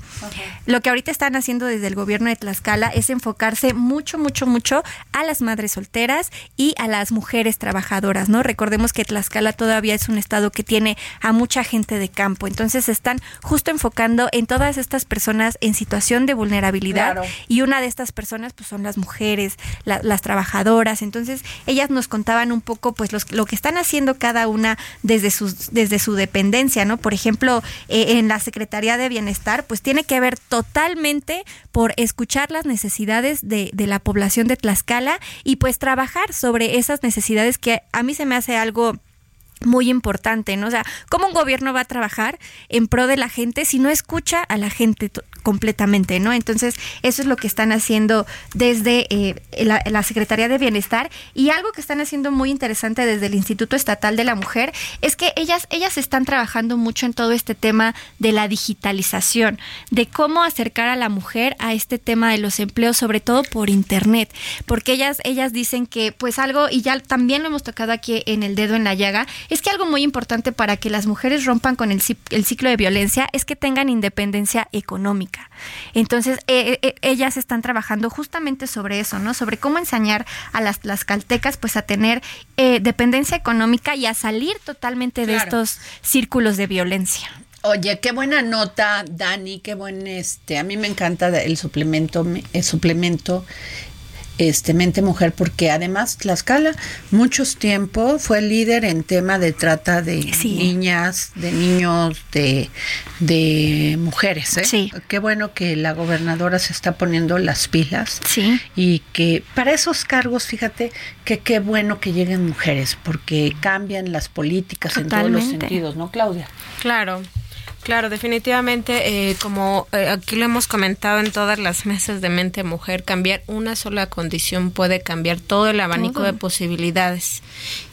Lo que ahorita están haciendo desde el gobierno de Tlaxcala es enfocarse mucho, mucho, mucho a las madres solteras y a las mujeres trabajadoras, ¿no? Recordemos que Tlaxcala todavía es un estado que tiene a mucha gente de campo, entonces están justo enfocando en todas estas personas en situación de vulnerabilidad Claro. y una de estas personas pues son las mujeres, la- las trabajadoras, entonces ellas nos contaban un poco pues los- lo que están haciendo cada una desde sus desde su dependencia, ¿no? Por ejemplo, eh, en la Secretaría de Bienestar pues tiene que ver totalmente por escuchar las necesidades de, de la población de Tlaxcala y pues trabajar sobre esas necesidades que a mí se me hace algo muy importante, ¿no? O sea, ¿cómo un gobierno va a trabajar en pro de la gente si no escucha a la gente completamente, ¿no? Entonces, eso es lo que están haciendo desde eh, la, la Secretaría de Bienestar y algo que están haciendo muy interesante desde el Instituto Estatal de la Mujer es que ellas, ellas están trabajando mucho en todo este tema de la digitalización, de cómo acercar a la mujer a este tema de los empleos, sobre todo por internet, porque ellas, ellas dicen que pues algo, y ya también lo hemos tocado aquí en el dedo en la llaga, es que algo muy importante para que las mujeres rompan con el, ci- el ciclo de violencia es que tengan independencia económica. Entonces, eh, eh, ellas están trabajando justamente sobre eso, ¿no? Sobre cómo enseñar a las, las caltecas, pues, a tener eh, dependencia económica y a salir totalmente de Claro. estos círculos de violencia. Oye, qué buena nota, Dani, qué buen este. A mí me encanta el suplemento, el suplemento este Mente Mujer porque además Tlaxcala muchos tiempo fue líder en tema de trata de niñas, de niños, de, de mujeres, ¿eh? Sí. Qué bueno que la gobernadora se está poniendo las pilas. Sí. Y que para esos cargos, fíjate que qué bueno que lleguen mujeres porque cambian las políticas en todos los Totalmente. sentidos, ¿no, Claudia? Claro, claro, definitivamente, eh, como eh, aquí lo hemos comentado en todas las mesas de mente mujer, cambiar una sola condición puede cambiar todo el abanico Todo. de posibilidades.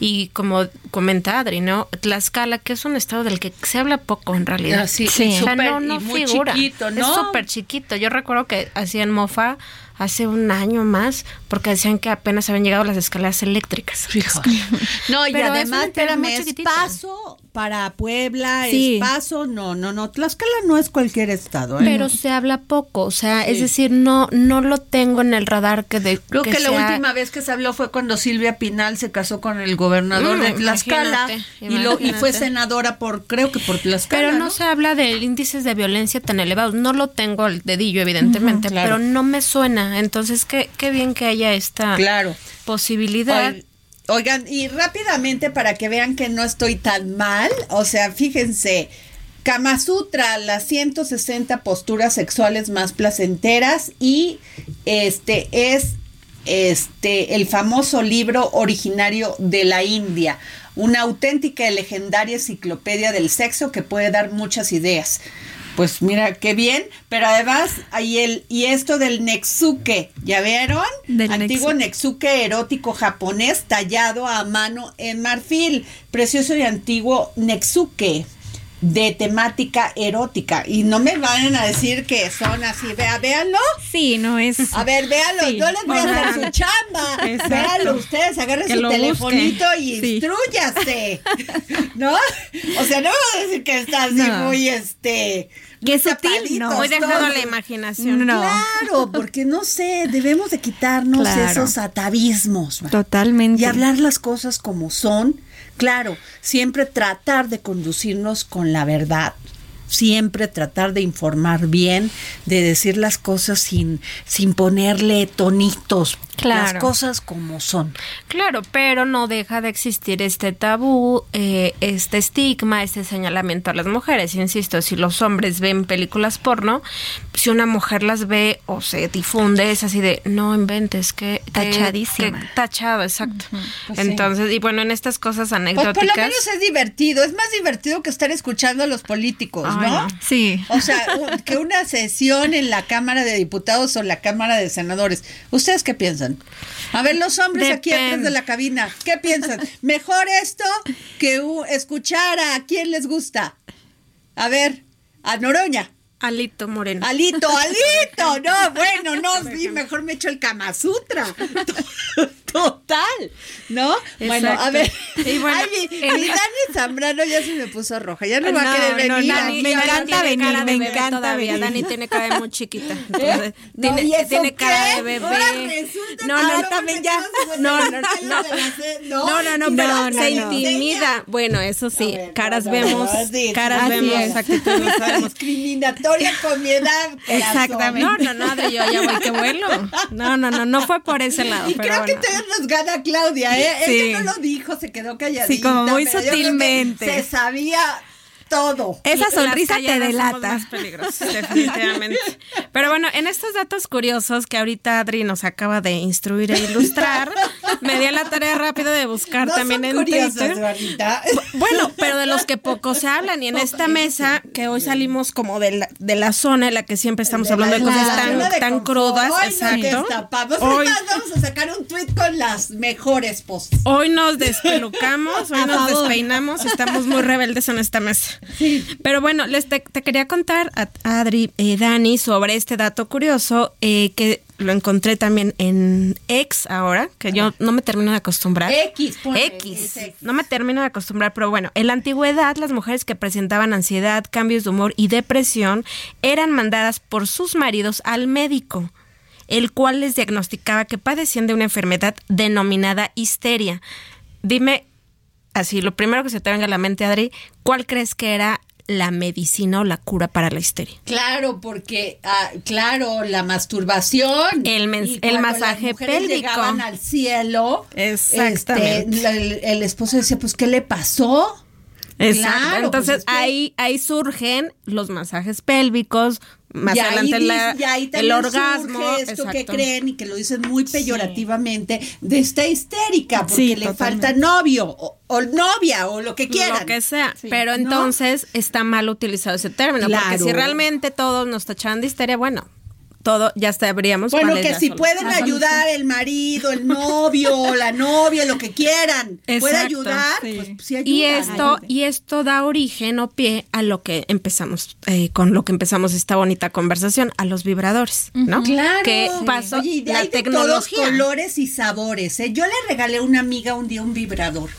Y como comenta Adri, ¿no? Tlaxcala, que es un estado del que se habla poco en realidad. Ah, sí, O y sea, súper- no, no y muy figura. chiquito, Es ¿no? súper chiquito. Yo recuerdo que hacían mofa hace un año más porque decían que apenas habían llegado las escaleras eléctricas. No, y Pero es además, espérame, es paso para Puebla, Sí. es paso, no, no, no, Tlaxcala no es cualquier estado, ¿eh? Pero se habla poco, o sea, es Sí. decir, no no lo tengo en el radar que de Creo que, la sea- última vez que se habló fue cuando Silvia Pinal se casó con el gobernador Mm, de Tlaxcala imagínate, y, lo, y fue senadora por, creo que por Tlaxcala. Pero no, ¿no? se habla de índices de violencia tan elevados. No lo tengo al dedillo, evidentemente, Ujú, claro. pero no me suena. Entonces, qué, qué bien que haya esta Claro. posibilidad. Oigan, y rápidamente para que vean que no estoy tan mal, o sea, fíjense, Kama Sutra, las 160 posturas sexuales más placenteras y este es este el famoso libro originario de la India, una auténtica y legendaria enciclopedia del sexo que puede dar muchas ideas. Pues mira, qué bien, pero además hay el y esto del Netsuke, ¿ya vieron? Del Antiguo Netsuke. Netsuke erótico japonés tallado a mano en marfil, precioso y antiguo Netsuke de temática erótica y no me vayan a decir que son así, vea, véanlo. Sí, no es. A ver, véanlo, Sí. yo les voy a hacer su chamba. Exacto. Véanlo ustedes, agarren Que su telefonito busquen. y Sí. instruyase. ¿No? O sea, no me voy a decir que está así No. muy este Que muy sutil, no. A todos. la imaginación. No. Claro, porque no sé, debemos de quitarnos Claro. esos atavismos. Totalmente. Y hablar las cosas como son. Claro, siempre tratar de conducirnos con la verdad. Siempre tratar de informar bien, de decir las cosas sin, sin ponerle tonitos. Claro. Las cosas como son. Claro, pero no deja de existir este tabú, eh, este estigma, este señalamiento a las mujeres. Insisto, si los hombres ven películas porno, si una mujer las ve o se difunde, es así de, no inventes, que... Tachadísima. que- tachado, exacto. Pues sí. Entonces, y bueno, en estas cosas Pues anecdóticas... por lo menos es divertido, es más divertido que estar escuchando a los políticos, Ay, ¿no? no. Sí. O sea, que una sesión en la Cámara de Diputados o la Cámara de Senadores. ¿Ustedes qué piensan? A ver, los hombres aquí atrás de la cabina, ¿qué piensan? ¿Mejor esto que escuchar a quién les gusta? A ver, a Noroña. Alito Moreno. Alito, Alito, no, bueno, no, sí, mejor me echo el Kama Sutra. Total, ¿no? Bueno, a ver. Y bueno, Ay, mi, Dani Zambrano ya se me puso roja, ya no, va a No, querer no, venir. Dani, me encanta venir, cara de me bebé encanta todavía. venir. Dani tiene cara de muy chiquita. Entonces, No, tiene, ¿y eso tiene cara de bebé. No, no, también ya. No, no, no. No, no, no, No, pero no, se no. intimida. Bueno, eso sí, ver, caras no, no, vemos, no, caras vemos, es. actitudes no sabemos. Discriminatoria con mi edad. Exactamente. No, no, no, yo ya voy que vuelo. No, no, no, no fue por ese lado, creo que bueno. Nos gana Claudia, ¿eh? Sí. Ella no lo dijo, se quedó calladita. Sí, como muy sutilmente. Se sabía todo. Esa sonrisa te delata. más definitivamente. Pero bueno, en estos datos curiosos que ahorita Adri nos acaba de instruir e ilustrar, me di a la tarea rápido de buscar No también son en Twitter. Bueno, pero de los que poco se hablan y en esta mesa que hoy salimos como de la, de la zona en la que siempre estamos De hablando de cosas tan, de tan crudas, Hoy nos exacto. destapamos. Hoy, vamos a sacar un tweet con las mejores posts. hoy nos despelucamos, hoy nos despeinamos, estamos muy rebeldes en esta mesa. Pero bueno, les te, te quería contar a Adri, eh, Dani, sobre este dato curioso eh, que lo encontré también en X ahora, que yo no me termino de acostumbrar. X, ponle, X. No me termino de acostumbrar, pero bueno, en la antigüedad las mujeres que presentaban ansiedad, cambios de humor y depresión eran mandadas por sus maridos al médico el cual les diagnosticaba que padecían de una enfermedad denominada histeria. Dime, así, lo primero que se te venga a la mente, Adri, ¿cuál crees que era la medicina o la cura para la histeria? Claro, porque, ah, claro, la masturbación. El, el masaje pélvico. llegaban al cielo. Exactamente. este, la- el, el esposo decía, pues, ¿qué le pasó? Exacto. Claro, Entonces pues, es que- ahí, ahí surgen los masajes pélvicos, más y ahí, adelante la- y ahí el orgasmo. surge esto que exacto. creen y que lo dicen muy peyorativamente de esta histérica porque Sí, le totalmente. falta novio o, o novia o lo que quieran. Lo que sea. Sí. Pero ¿No? entonces está mal utilizado ese término. Porque si realmente todos nos tacharan de histeria, bueno, todo ya sabríamos Bueno, que si pueden ayudar el marido, el novio, la novia, lo que quieran, puede Exacto. ayudar, pues sí ayuda. Y esto, y esto da origen o pie a lo que empezamos, eh, con lo que empezamos esta bonita conversación, a los vibradores, ¿no? Claro. Que pasó Oye, y de- la hay de todos tecnología. colores y sabores. ¿eh? Yo le regalé a una amiga un día un vibrador.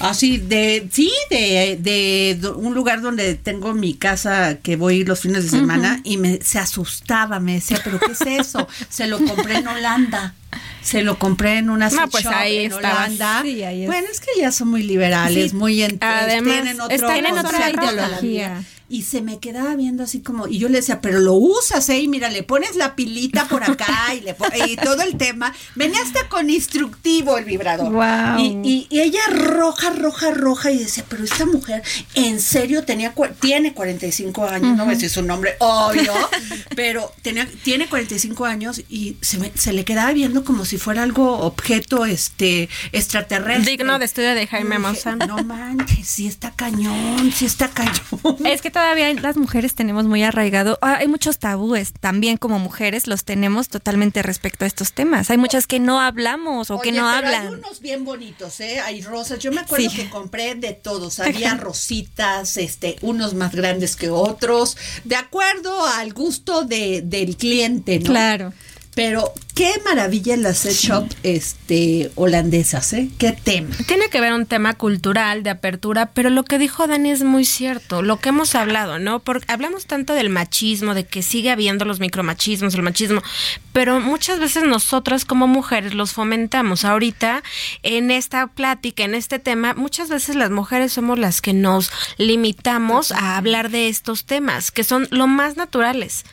Así, de, sí, de, de un lugar donde tengo mi casa que voy los fines de semana y me, se asustaba, me decía, pero ¿qué es eso? Se lo compré en Holanda. Se lo compré en una No, pues shop ahí en estabas. Holanda. Sí, ahí es. Bueno, es que ya son muy liberales, Sí. muy Además, tienen otro tienen otra ideología. Y se me quedaba viendo así como, y yo le decía, pero lo usas, ¿eh? Y mira, le pones la pilita por acá y, le y todo el tema. Venía hasta con instructivo el vibrador. Guau. Y, y- y ella roja, roja, roja, y decía, pero esta mujer, en serio, tenía tiene 45 años, no voy a decir su nombre, obvio, pero tenía, tiene 45 años y se, me- se le quedaba viendo como si fuera algo objeto este extraterrestre. Digno de estudio de Jaime Maussan. No manches, sí está cañón, sí está cañón. Es que todavía las mujeres tenemos muy arraigado, ah, hay muchos tabúes, también como mujeres los tenemos totalmente respecto a estos temas. Hay muchas que no hablamos o que no pero hablan. Hay unos bien bonitos, ¿eh? Hay rosas. Yo me acuerdo Sí. que compré de todos. Había rositas, este, unos más grandes que otros, de acuerdo al gusto de, del cliente, ¿no? Claro. Pero qué maravilla las sex shop este, holandesas, ¿eh? Qué tema. Tiene que ver un tema cultural, de apertura, pero lo que dijo Dani es muy cierto, lo que hemos hablado, ¿no? Porque hablamos tanto del machismo, de que sigue habiendo los micromachismos, el machismo, pero muchas veces nosotras como mujeres los fomentamos. Ahorita, en esta plática, en este tema, muchas veces las mujeres somos las que nos limitamos a hablar de estos temas, que son lo más naturales.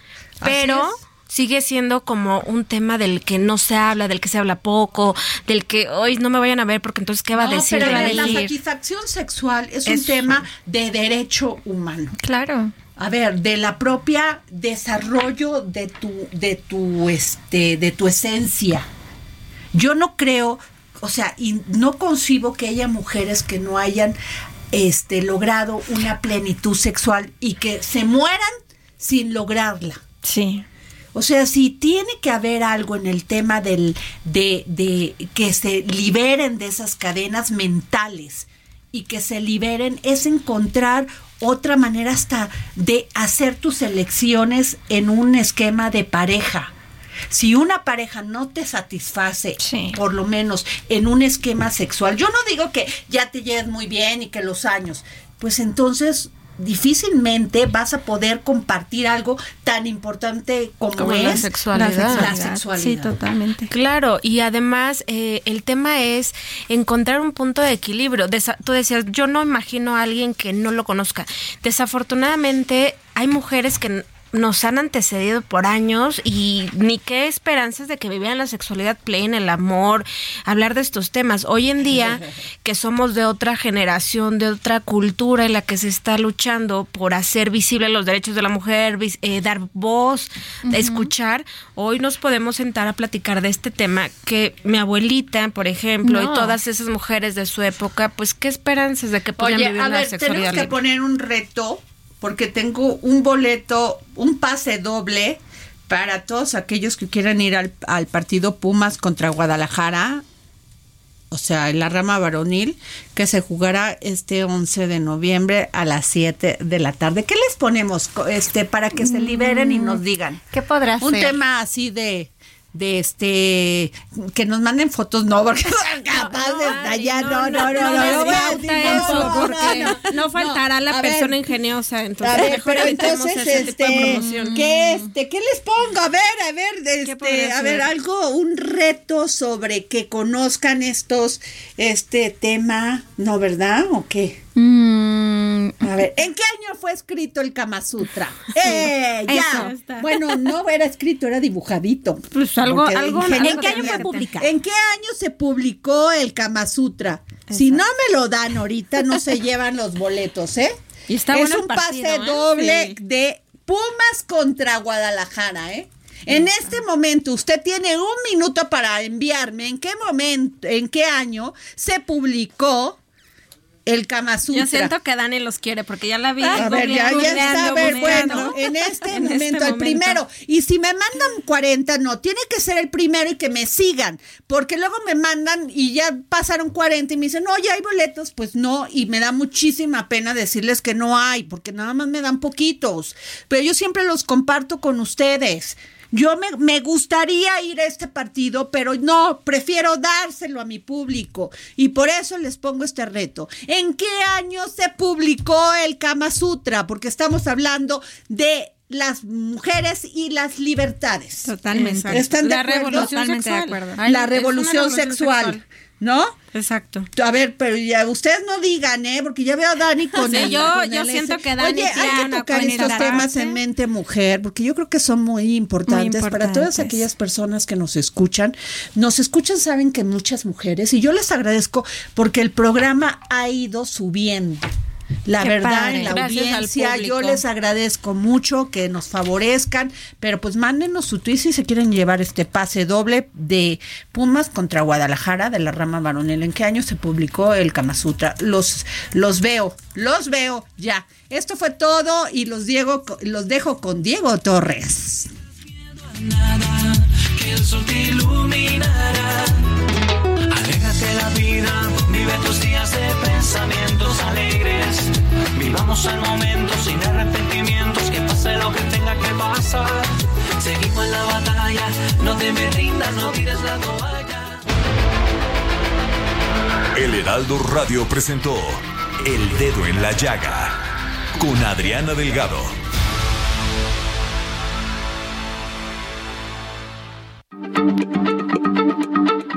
Pero. Sigue siendo como un tema del que no se habla, del que se habla poco, del que hoy no me vayan a ver porque entonces qué va a No, decir pero de la, satisfacción sexual es un tema de derecho humano. Claro. A ver, de la propia desarrollo de tu, de tu, este, de tu esencia. Yo no creo, o sea, y no concibo que haya mujeres que no hayan, este, logrado una plenitud sexual y que se mueran sin lograrla. Sí. O sea, si tiene que haber algo en el tema del, de, de que se liberen de esas cadenas mentales y que se liberen, es encontrar otra manera hasta de hacer tus elecciones en un esquema de pareja. Si una pareja no te satisface, por lo menos en un esquema sexual, yo no digo que ya te lleves muy bien y que los años, pues entonces difícilmente vas a poder compartir algo tan importante como, Como es la sexualidad. La sexualidad. Sí, totalmente. Claro, y además eh, el tema es encontrar un punto de equilibrio. Desa- tú decías, yo no imagino a alguien que no lo conozca. Desafortunadamente hay mujeres que nos han antecedido por años y ni qué esperanzas de que vivieran la sexualidad plena, el amor, hablar de estos temas. Hoy en día, que somos de otra generación, de otra cultura en la que se está luchando por hacer visibles los derechos de la mujer, vis- eh, dar voz, escuchar, hoy nos podemos sentar a platicar de este tema que mi abuelita, por ejemplo, No. y todas esas mujeres de su época, pues qué esperanzas de que Oye, vivir a una ver, sexualidad tenemos que poner un reto porque tengo un boleto, un pase doble para todos aquellos que quieran ir al, al partido Pumas contra Guadalajara, o sea, en la rama varonil, que se jugará este 11 de noviembre a las 7 de la tarde. ¿Qué les ponemos este para que se liberen y nos digan? ¿Qué podrá Un ser? tema así de de este que nos manden fotos, no, porque capaz de allá, no, no, no, no, no, no faltará la persona ingeniosa, entonces a ver, mejor pero entonces, ese tipo de este. ¿qué, este, ¿qué les pongo? A ver, a ver, este, a ver, algo, un reto sobre que conozcan estos, este tema, ¿no, verdad? ¿O qué? Mm, A ver, ¿en qué año fue escrito el Kama Sutra? ¡Eh! Ya. Bueno, no era escrito, era dibujadito. Pues algo- algo- ¿En qué año fue publicado? ¿En qué año se publicó el Kama Sutra? Si no me lo dan ahorita, no se llevan los boletos, ¿eh? Y está es un partido, pase ¿eh? doble Sí. de Pumas contra Guadalajara, ¿eh? En este momento, usted tiene un minuto para enviarme en qué momento, en qué año se publicó el Kama Sutra. Yo siento que Dani los quiere porque ya la vi. A ver, ya, ya está, a ver, bueno, en este En momento, este el momento. primero. Y si me mandan 40, no, tiene que ser el primero y que me sigan, porque luego me mandan y ya pasaron 40 y me dicen, no, ya hay boletos, pues no, y me da muchísima pena decirles que no hay, porque nada más me dan poquitos, pero yo siempre los comparto con ustedes. Yo me, me gustaría ir a este partido, pero no, prefiero dárselo a mi público. Y por eso les pongo este reto. ¿En qué año se publicó el Kama Sutra? Porque estamos hablando de las mujeres y las libertades. Totalmente. ¿Están de La acuerdo? revolución Totalmente de acuerdo. Ay, La revolución sexual. ¿No? Exacto. A ver, pero ya ustedes no digan, ¿eh? Porque ya veo a Dani con Sí, el- yo- con yo el siento ese. que Dani Oye, tiene hay que una tocar estos temas en mente mujer, porque yo creo que son muy importantes, Muy para todas aquellas personas que nos escuchan. Nos escuchan, saben que muchas mujeres, y yo les agradezco porque el programa ha ido subiendo. La Qué verdad, padre. en la Gracias audiencia, yo les agradezco mucho que nos favorezcan, pero pues mándenos su tweet si se quieren llevar este pase doble de Pumas contra Guadalajara de la rama varonil. ¿En qué año se publicó el Kama Sutra? Los, los veo, los veo ya. Esto fue todo y los, Diego, los dejo con Diego Torres. nada, que el sol te iluminará. Alégrate la vida, vive tus días de pensamientos alegres. Vivamos el momento sin arrepentimientos, que pase lo que tenga que pasar. Seguimos en la batalla, no te me rindas, no tires la toalla. El Heraldo Radio presentó El Dedo en la Llaga con Adriana Delgado.